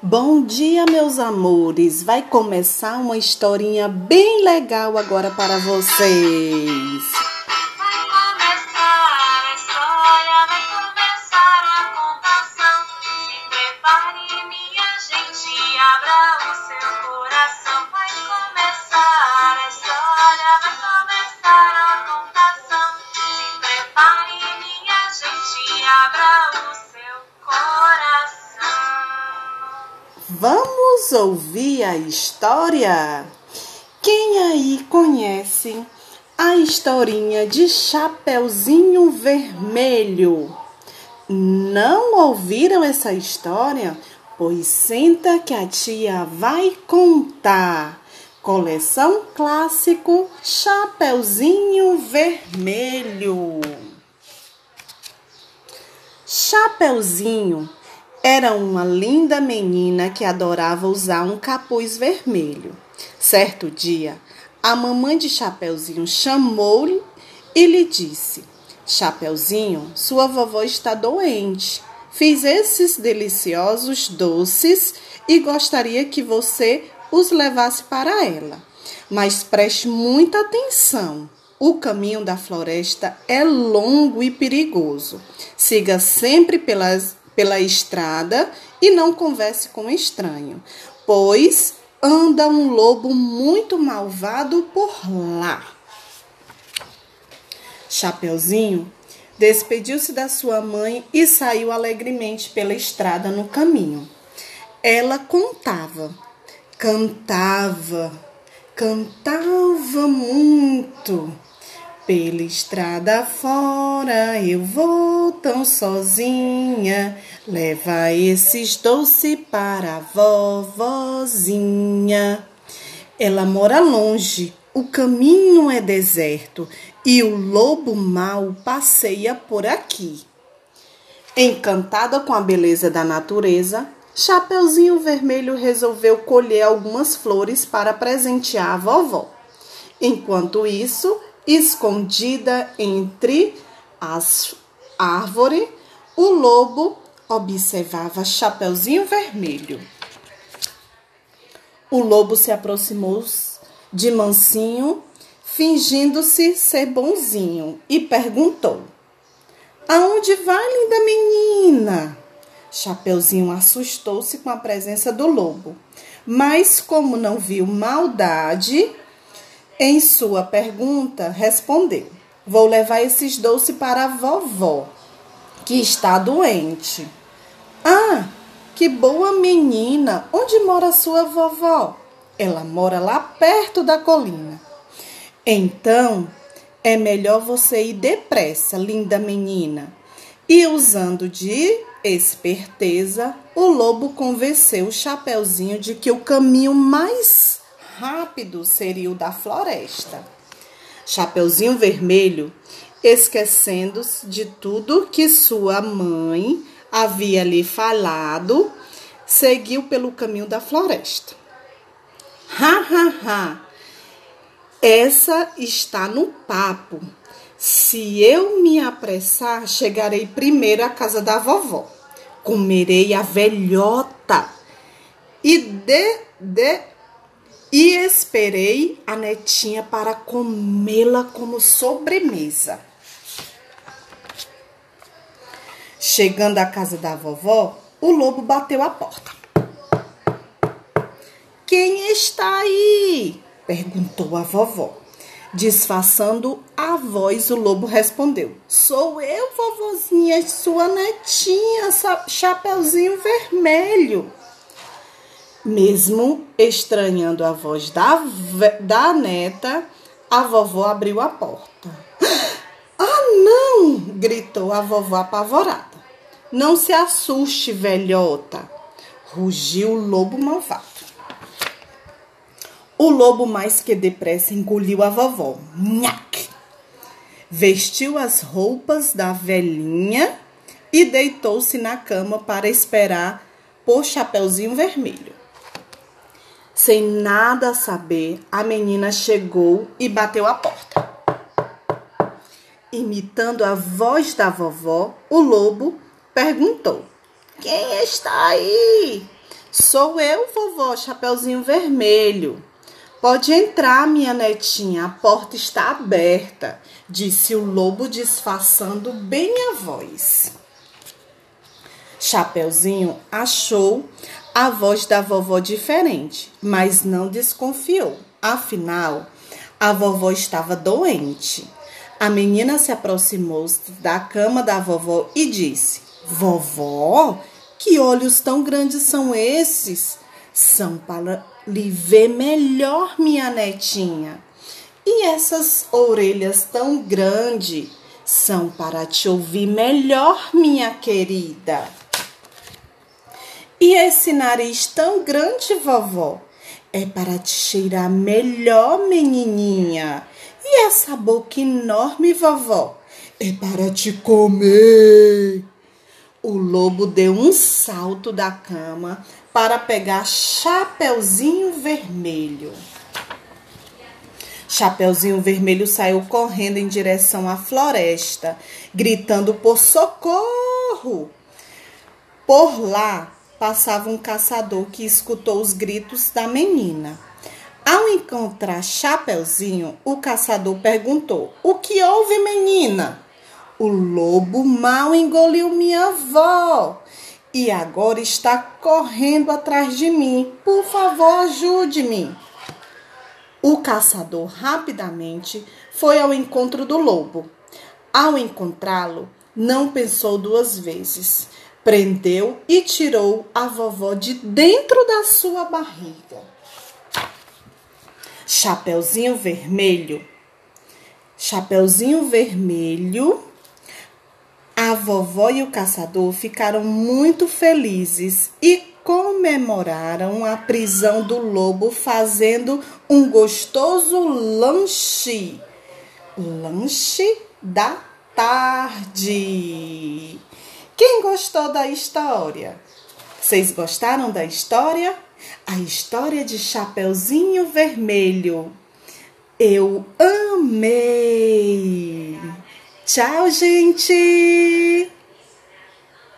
Bom dia, meus amores! Vai começar uma historinha bem legal agora para vocês. Vai começar a história, vai começar a contação. Se prepare, minha gente, abra o seu coração. Vai começar a história, vai começar a contação. Se prepare, minha gente, abra o seu coração. Vamos ouvir a história? Quem aí conhece a historinha de Chapeuzinho Vermelho? Não ouviram essa história? Pois senta que a tia vai contar. Coleção clássico Chapeuzinho Vermelho. Chapeuzinho era uma linda menina que adorava usar um capuz vermelho. Certo dia, a mamãe de Chapeuzinho chamou-lhe e lhe disse: Chapeuzinho, sua vovó está doente. Fiz esses deliciosos doces e gostaria que você os levasse para ela. Mas preste muita atenção. O caminho da floresta é longo e perigoso. Siga sempre pelas, pela estrada e não converse com estranho, pois anda um lobo muito malvado por lá. Chapeuzinho despediu-se da sua mãe e saiu alegremente pela estrada no caminho. Ela contava, cantava, cantava muito. Pela estrada fora eu vou tão sozinha. Leva esses doces para a vovozinha. Ela mora longe, o caminho é deserto e o lobo mau passeia por aqui. Encantada com a beleza da natureza, Chapeuzinho Vermelho resolveu colher algumas flores para presentear a vovó. Enquanto isso, escondida entre as árvores, o lobo observava Chapeuzinho Vermelho. O lobo se aproximou de mansinho, fingindo-se ser bonzinho, e perguntou: Aonde vai, linda menina? Chapeuzinho assustou-se com a presença do lobo, mas como não viu maldade, em sua pergunta, respondeu: Vou levar esses doces para a vovó, que está doente. Ah, que boa menina! Onde mora sua vovó? Ela mora lá perto da colina. Então, é melhor você ir depressa, linda menina. E usando de esperteza, o lobo convenceu o Chapeuzinho de que o caminho mais rápido seria o da floresta. Chapeuzinho Vermelho, esquecendo-se de tudo que sua mãe havia lhe falado, seguiu pelo caminho da floresta. Ha, ha, ha! Essa está no papo. Se eu me apressar, chegarei primeiro à casa da vovó. Comerei a velhota e de, de e esperei a netinha para comê-la como sobremesa. Chegando à casa da vovó, o lobo bateu a porta. Quem está aí? perguntou a vovó. Disfarçando a voz, o lobo respondeu: Sou eu, vovozinha, sua netinha, Chapeuzinho Vermelho. Mesmo estranhando a voz da, da neta, a vovó abriu a porta. Ah, não! gritou a vovó apavorada. Não se assuste, velhota, rugiu o lobo malvado. O lobo, mais que depressa, engoliu a vovó. Nhaque! Vestiu as roupas da velhinha e deitou-se na cama para esperar por Chapeuzinho Vermelho. Sem nada saber, a menina chegou e bateu a porta. Imitando a voz da vovó, o lobo perguntou: Quem está aí? Sou eu, vovó Chapeuzinho Vermelho. Pode entrar, minha netinha, a porta está aberta, disse o lobo, disfarçando bem a voz. Chapeuzinho achou a voz da vovó diferente, mas não desconfiou. Afinal, a vovó estava doente. A menina se aproximou da cama da vovó e disse: Vovó, que olhos tão grandes são esses? São para lhe ver melhor, minha netinha. E essas orelhas tão grandes são para te ouvir melhor, minha querida. E esse nariz tão grande, vovó, é para te cheirar melhor, menininha. E essa boca enorme, vovó, é para te comer. O lobo deu um salto da cama para pegar Chapeuzinho Vermelho. Chapeuzinho Vermelho saiu correndo em direção à floresta, gritando por socorro. Por lá passava um caçador que escutou os gritos da menina. Ao encontrar Chapeuzinho, o caçador perguntou: O que houve, menina? O lobo mal engoliu minha avó e agora está correndo atrás de mim. Por favor, ajude-me. O caçador rapidamente foi ao encontro do lobo. Ao encontrá-lo, não pensou duas vezes. Prendeu e tirou a vovó de dentro da sua barriga. Chapeuzinho Vermelho. Chapeuzinho Vermelho. A vovó e o caçador ficaram muito felizes e comemoraram a prisão do lobo fazendo um gostoso lanche. Lanche da tarde. Quem gostou da história? Vocês gostaram da história? A história de Chapeuzinho Vermelho. Eu amei! Tchau, gente!